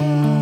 you.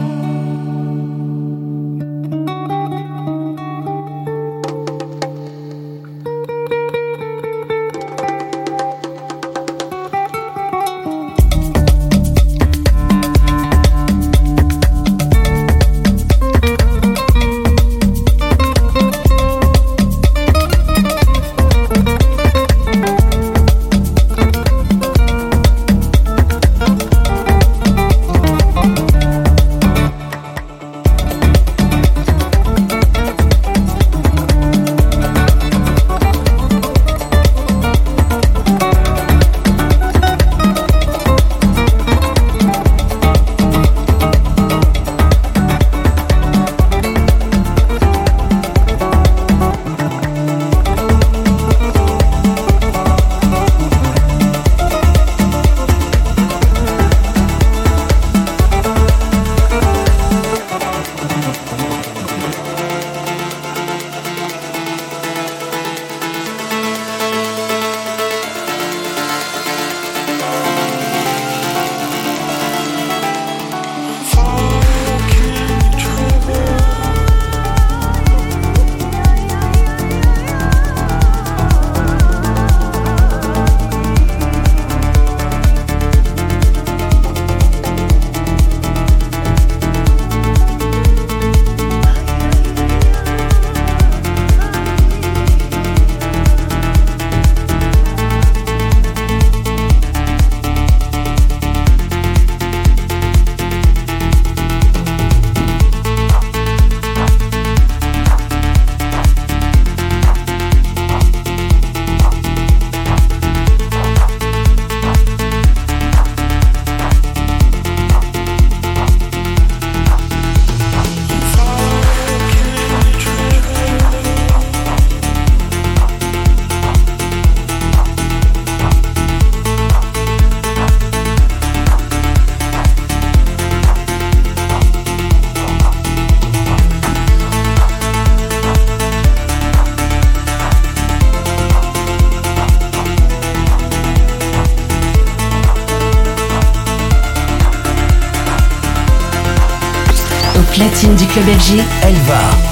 Club FG, Elva.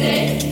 Elva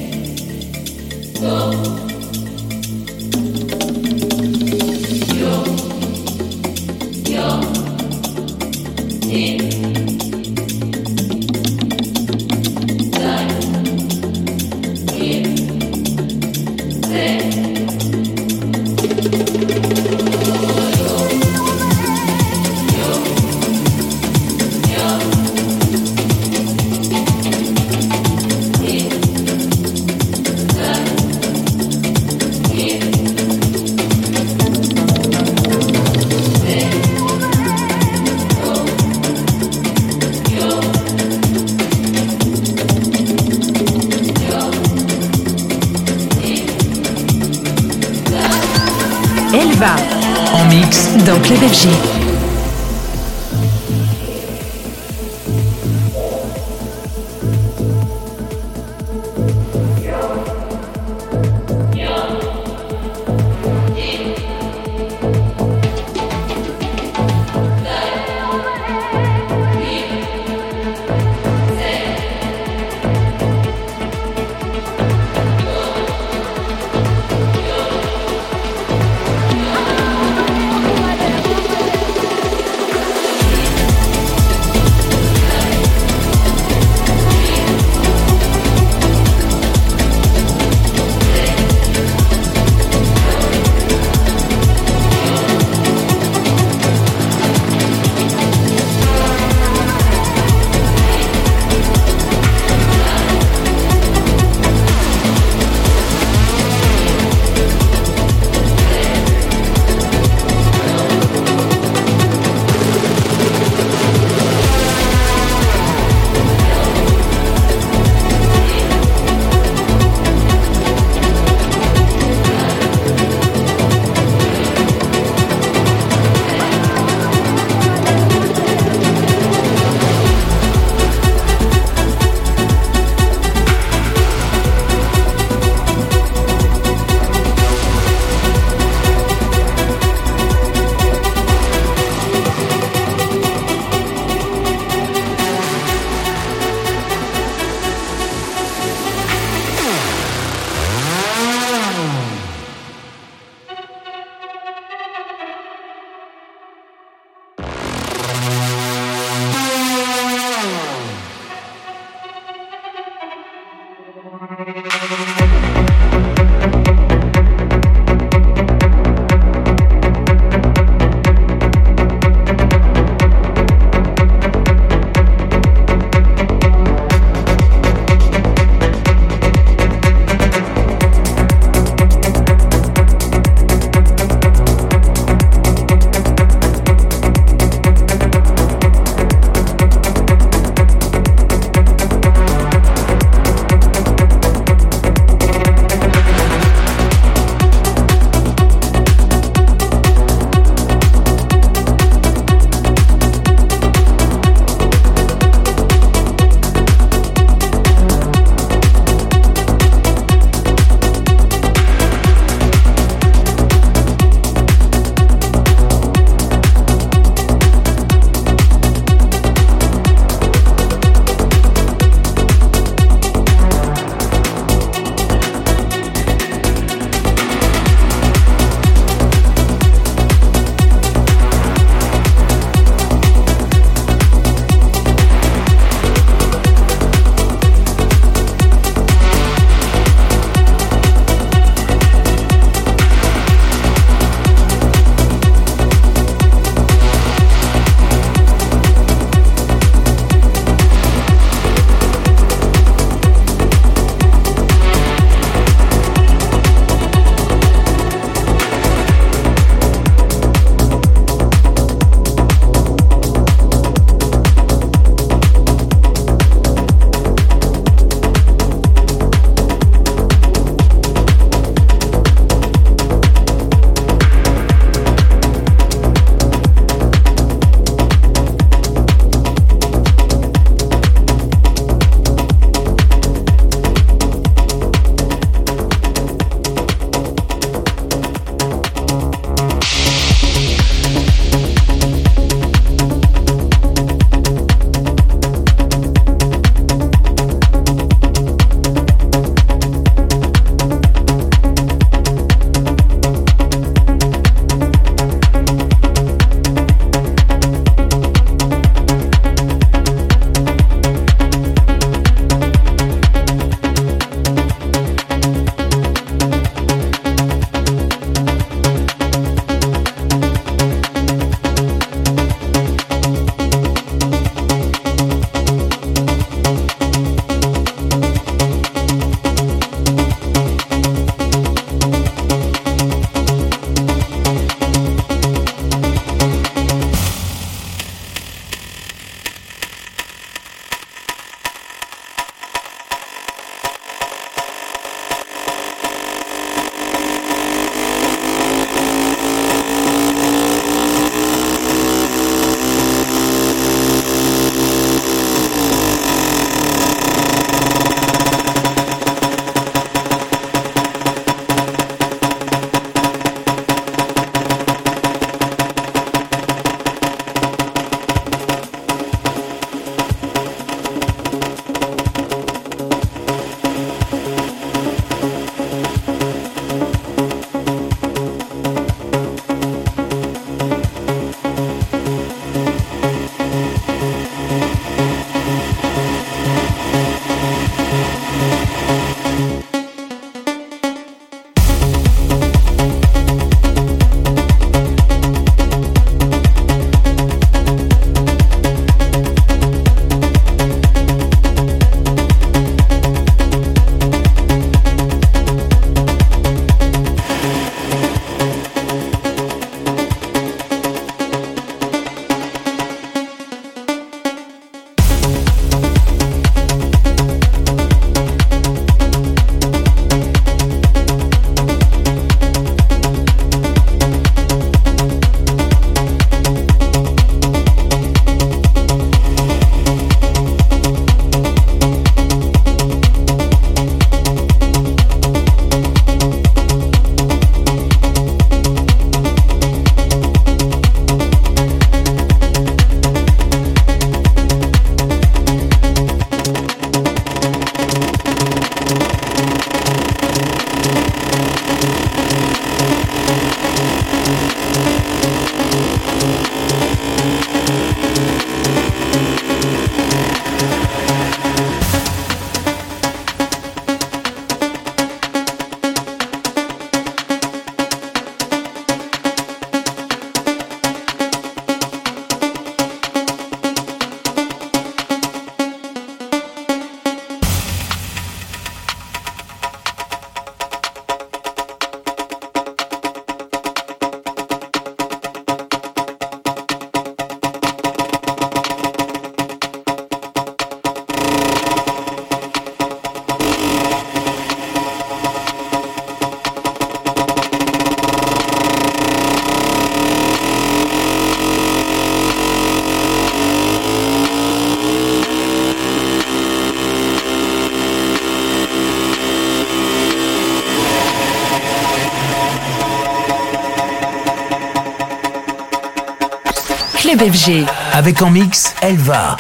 Avec en mix. Elva.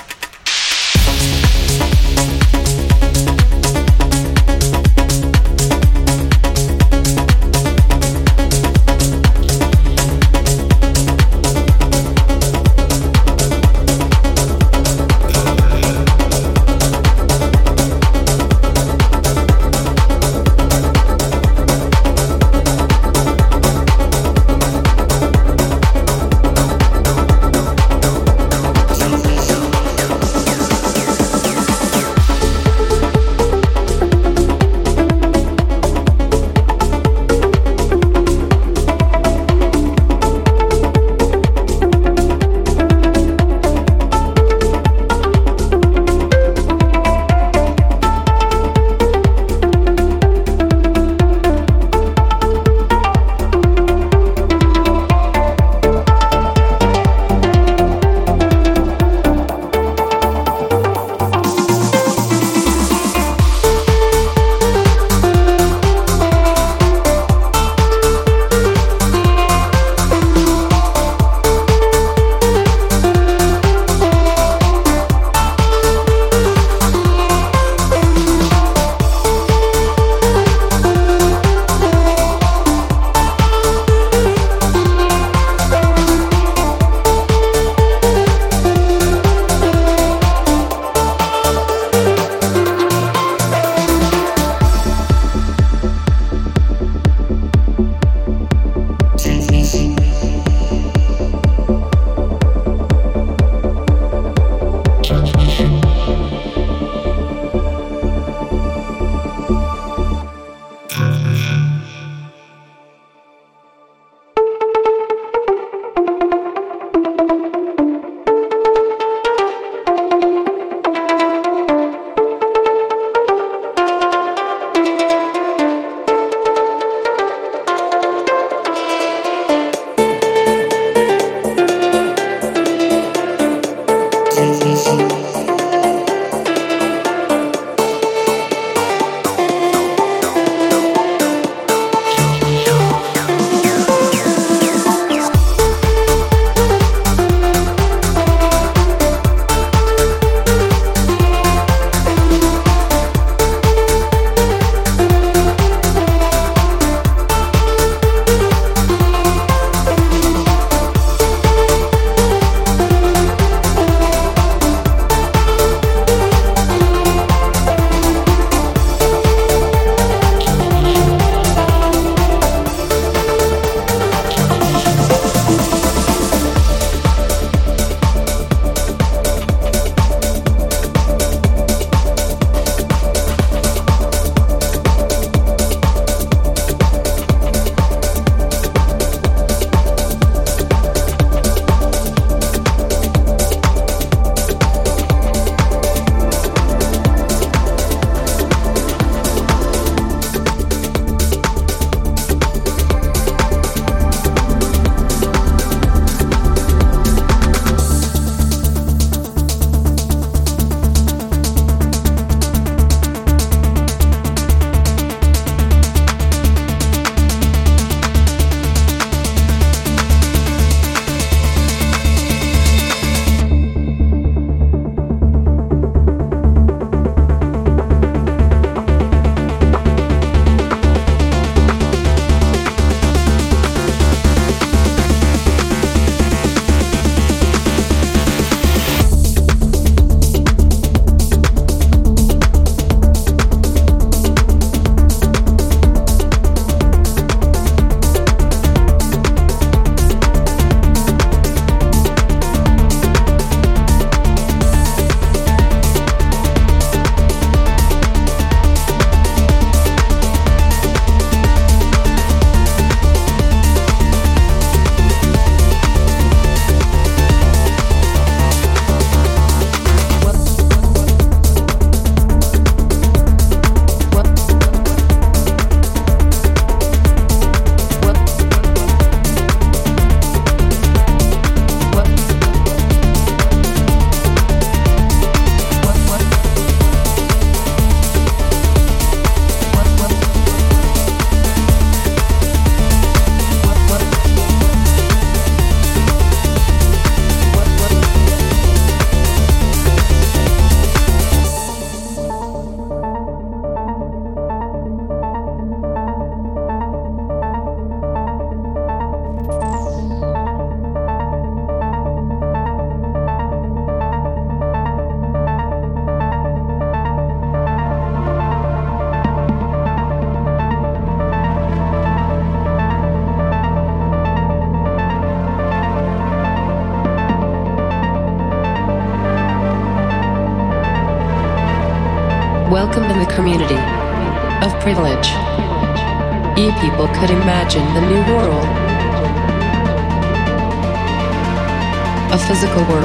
community of privilege. E people could imagine the new world, a physical world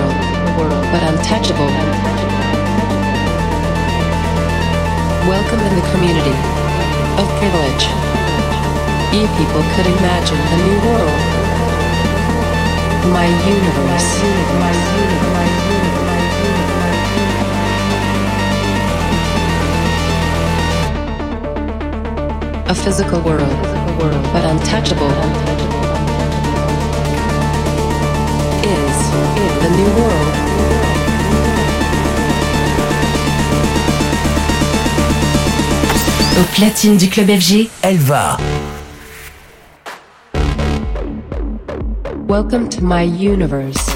platine du club FG, Elva. Welcome to my universe.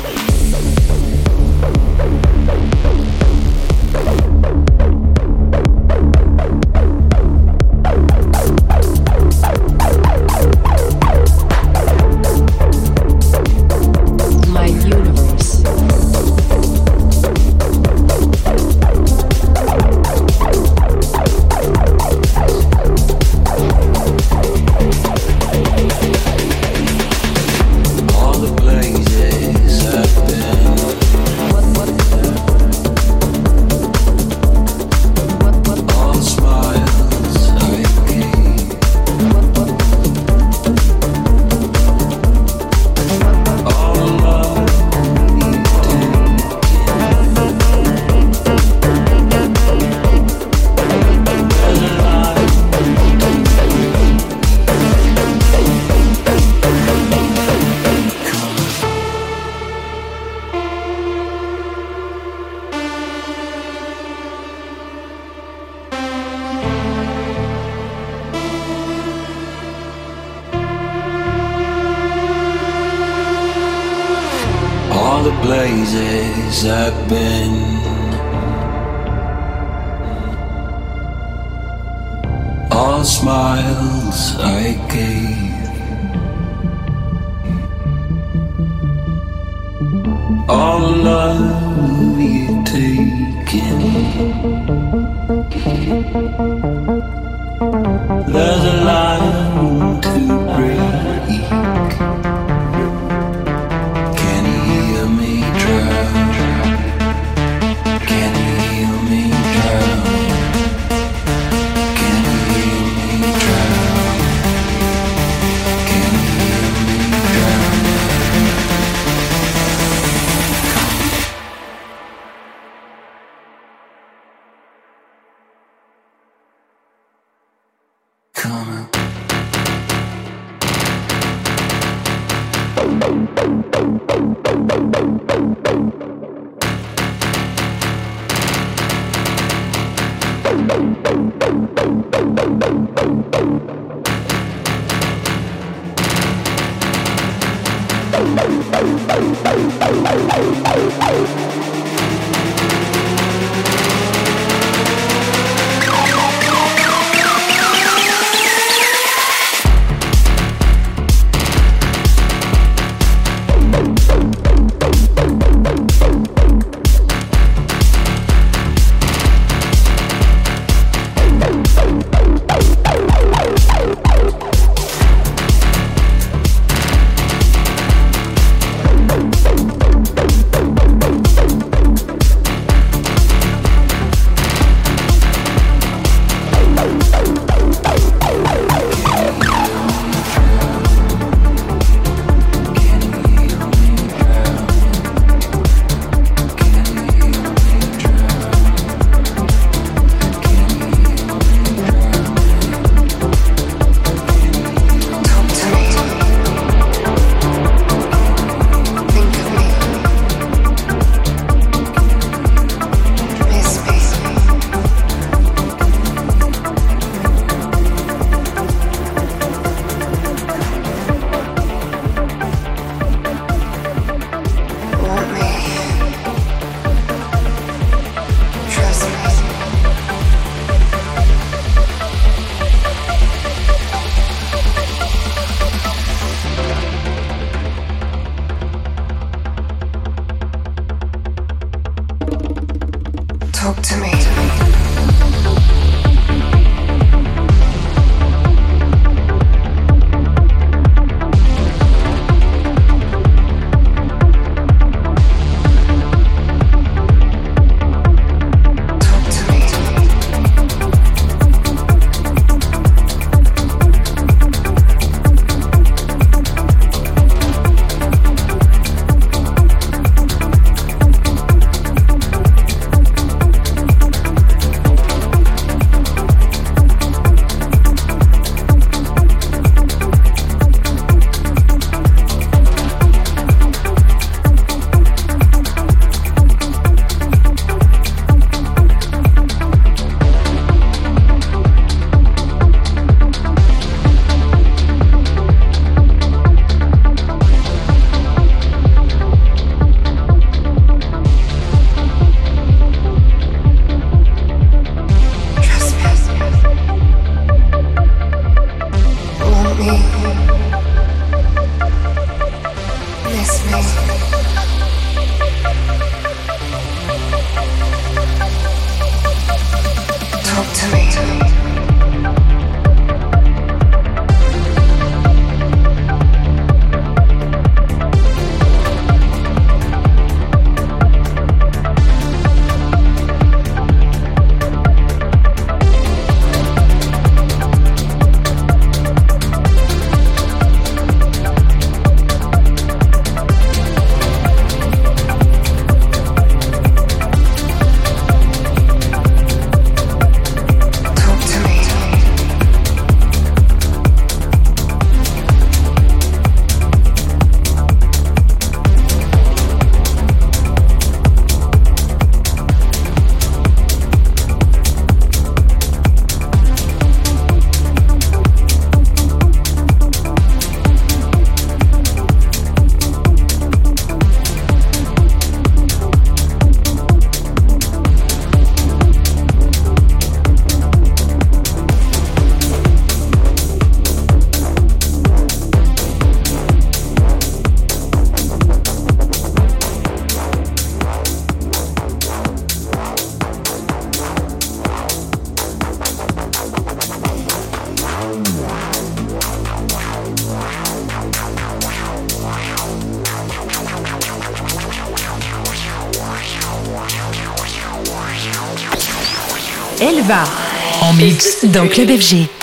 Mix dans Club FG.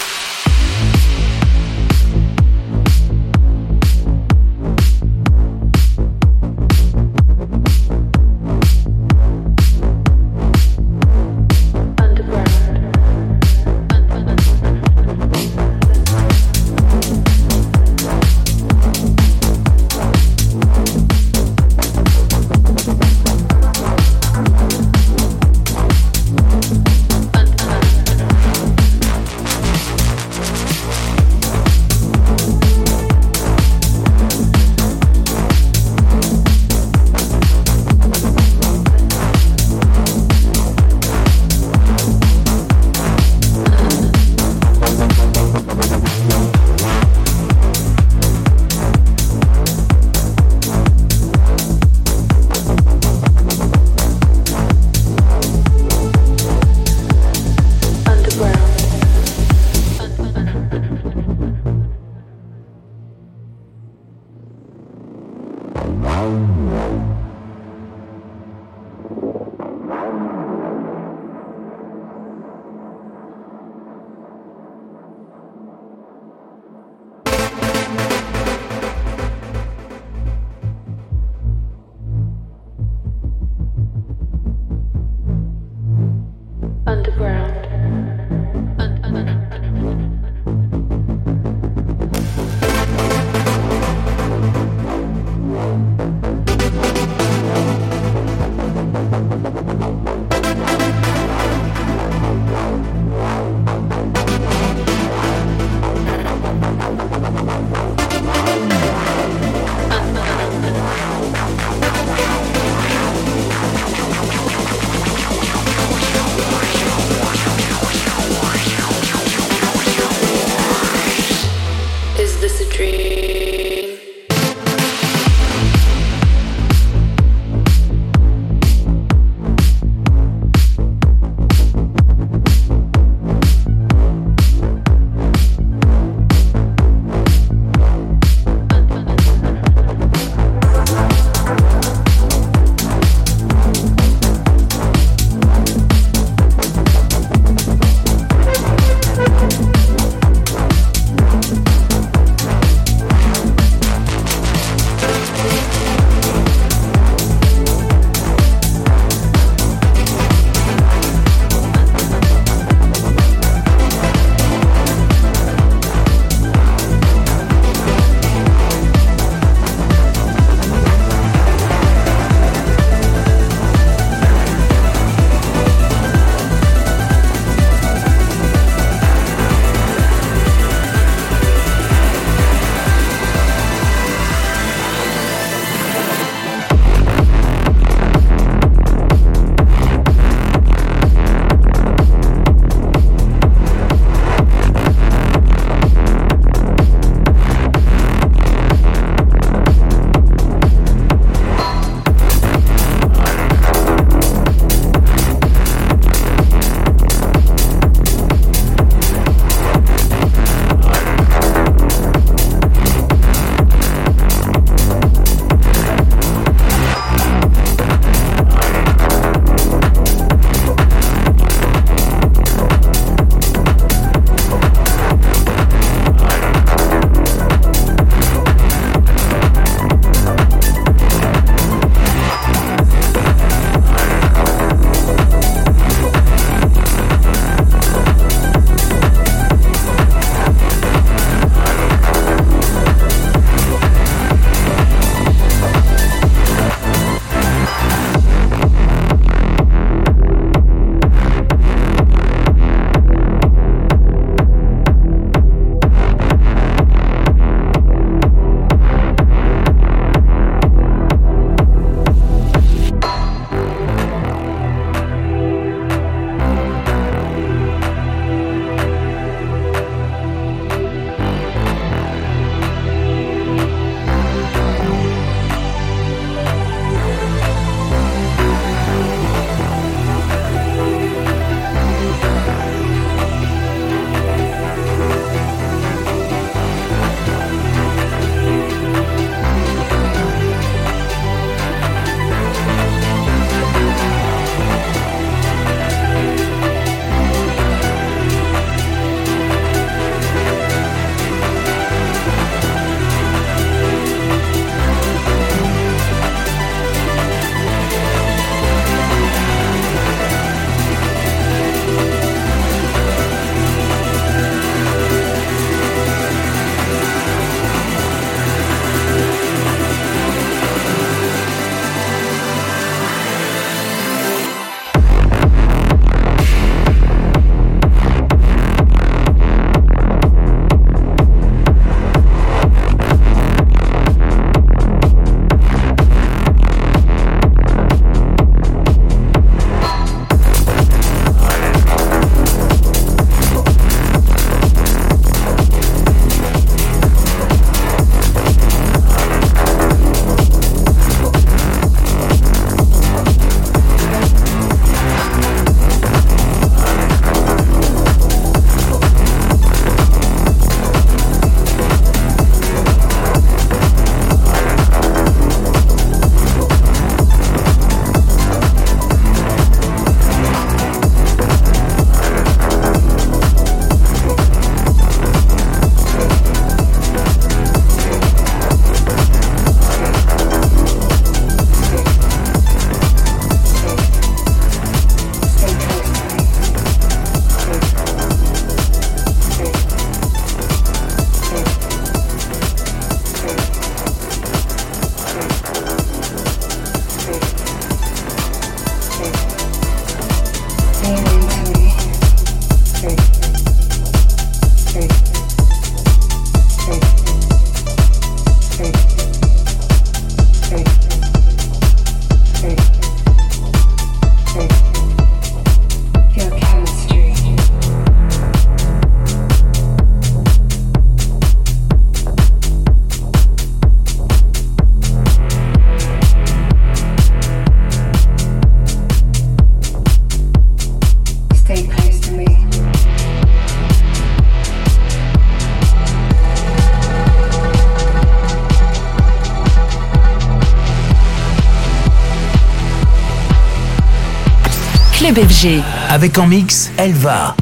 Avec en mix, Elva.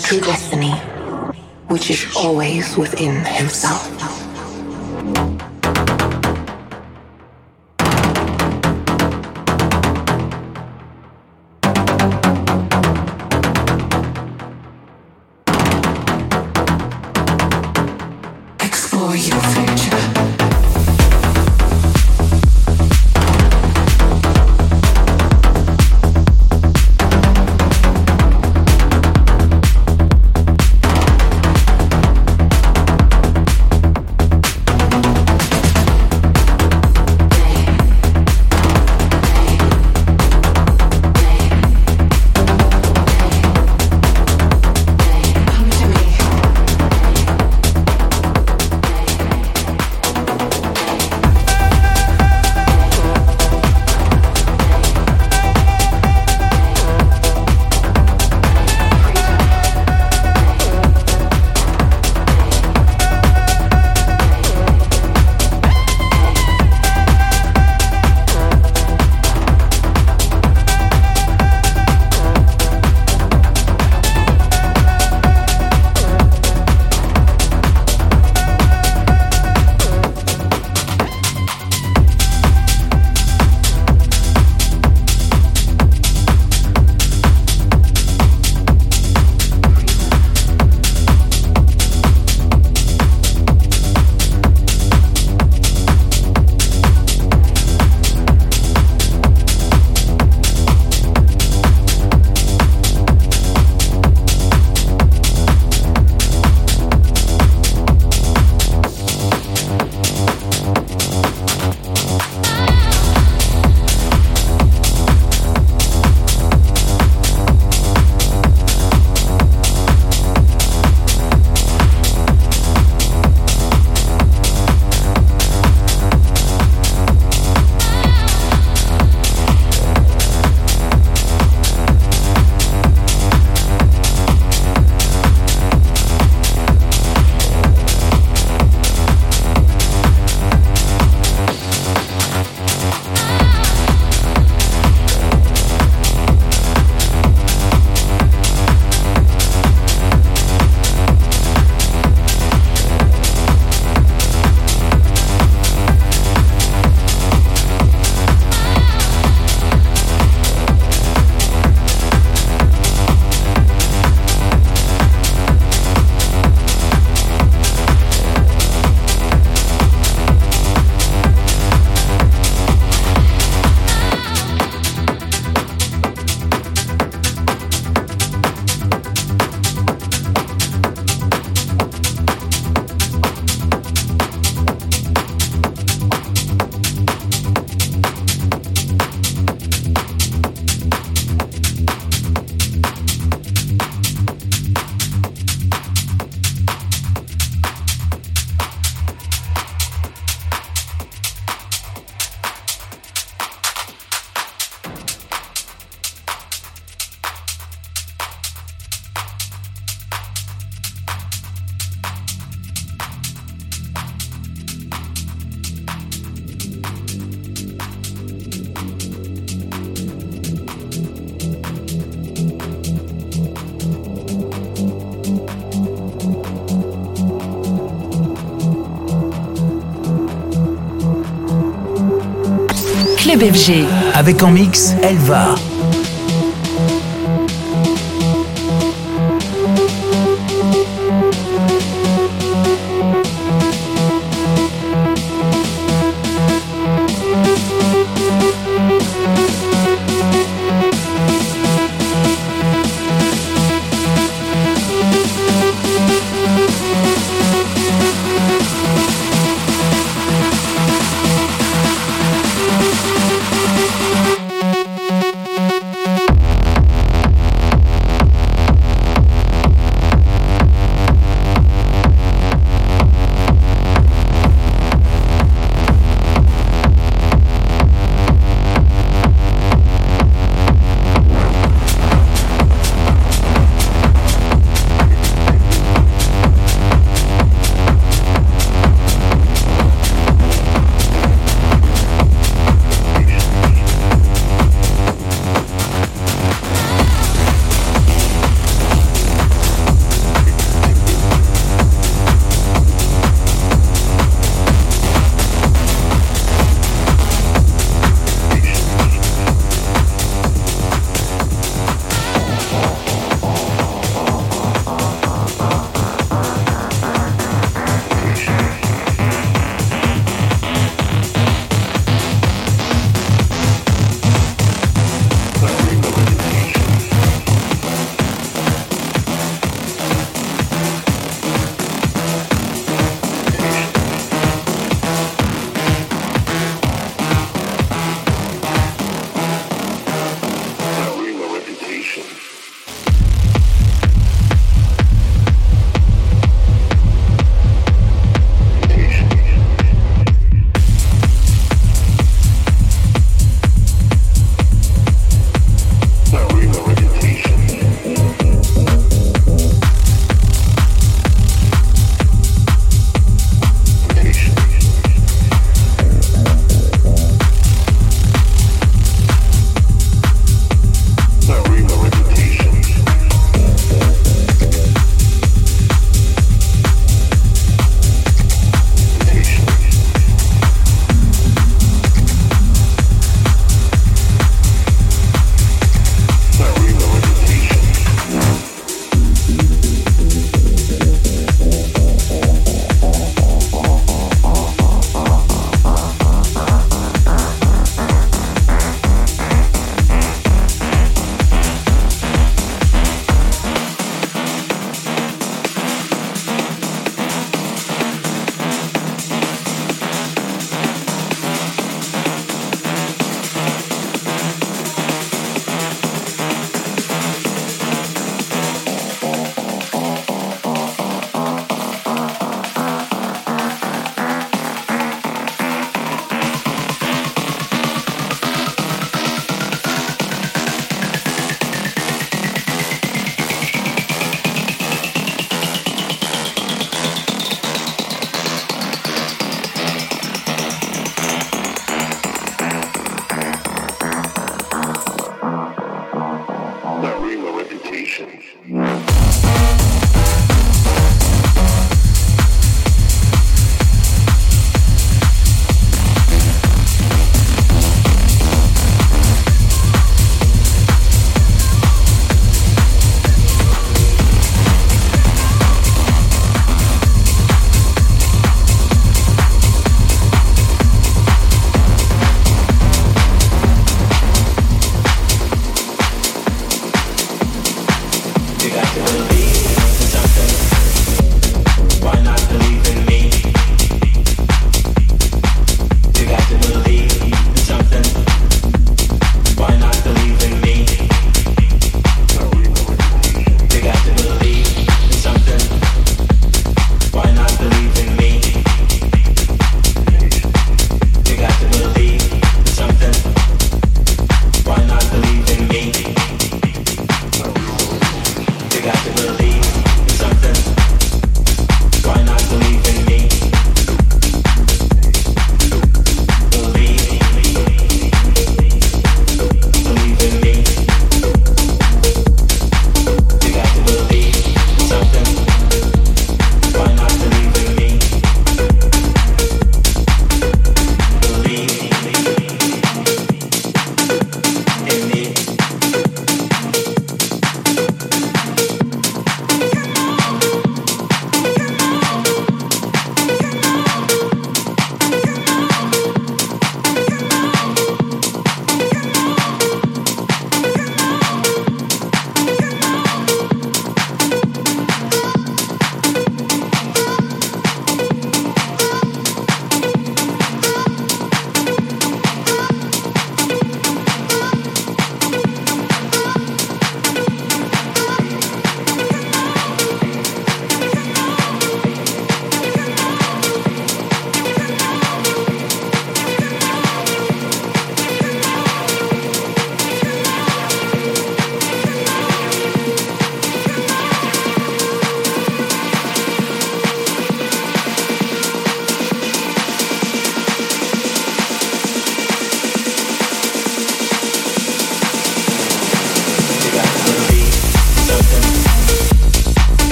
True destiny, which is always within himself. Avec en mix, Elva.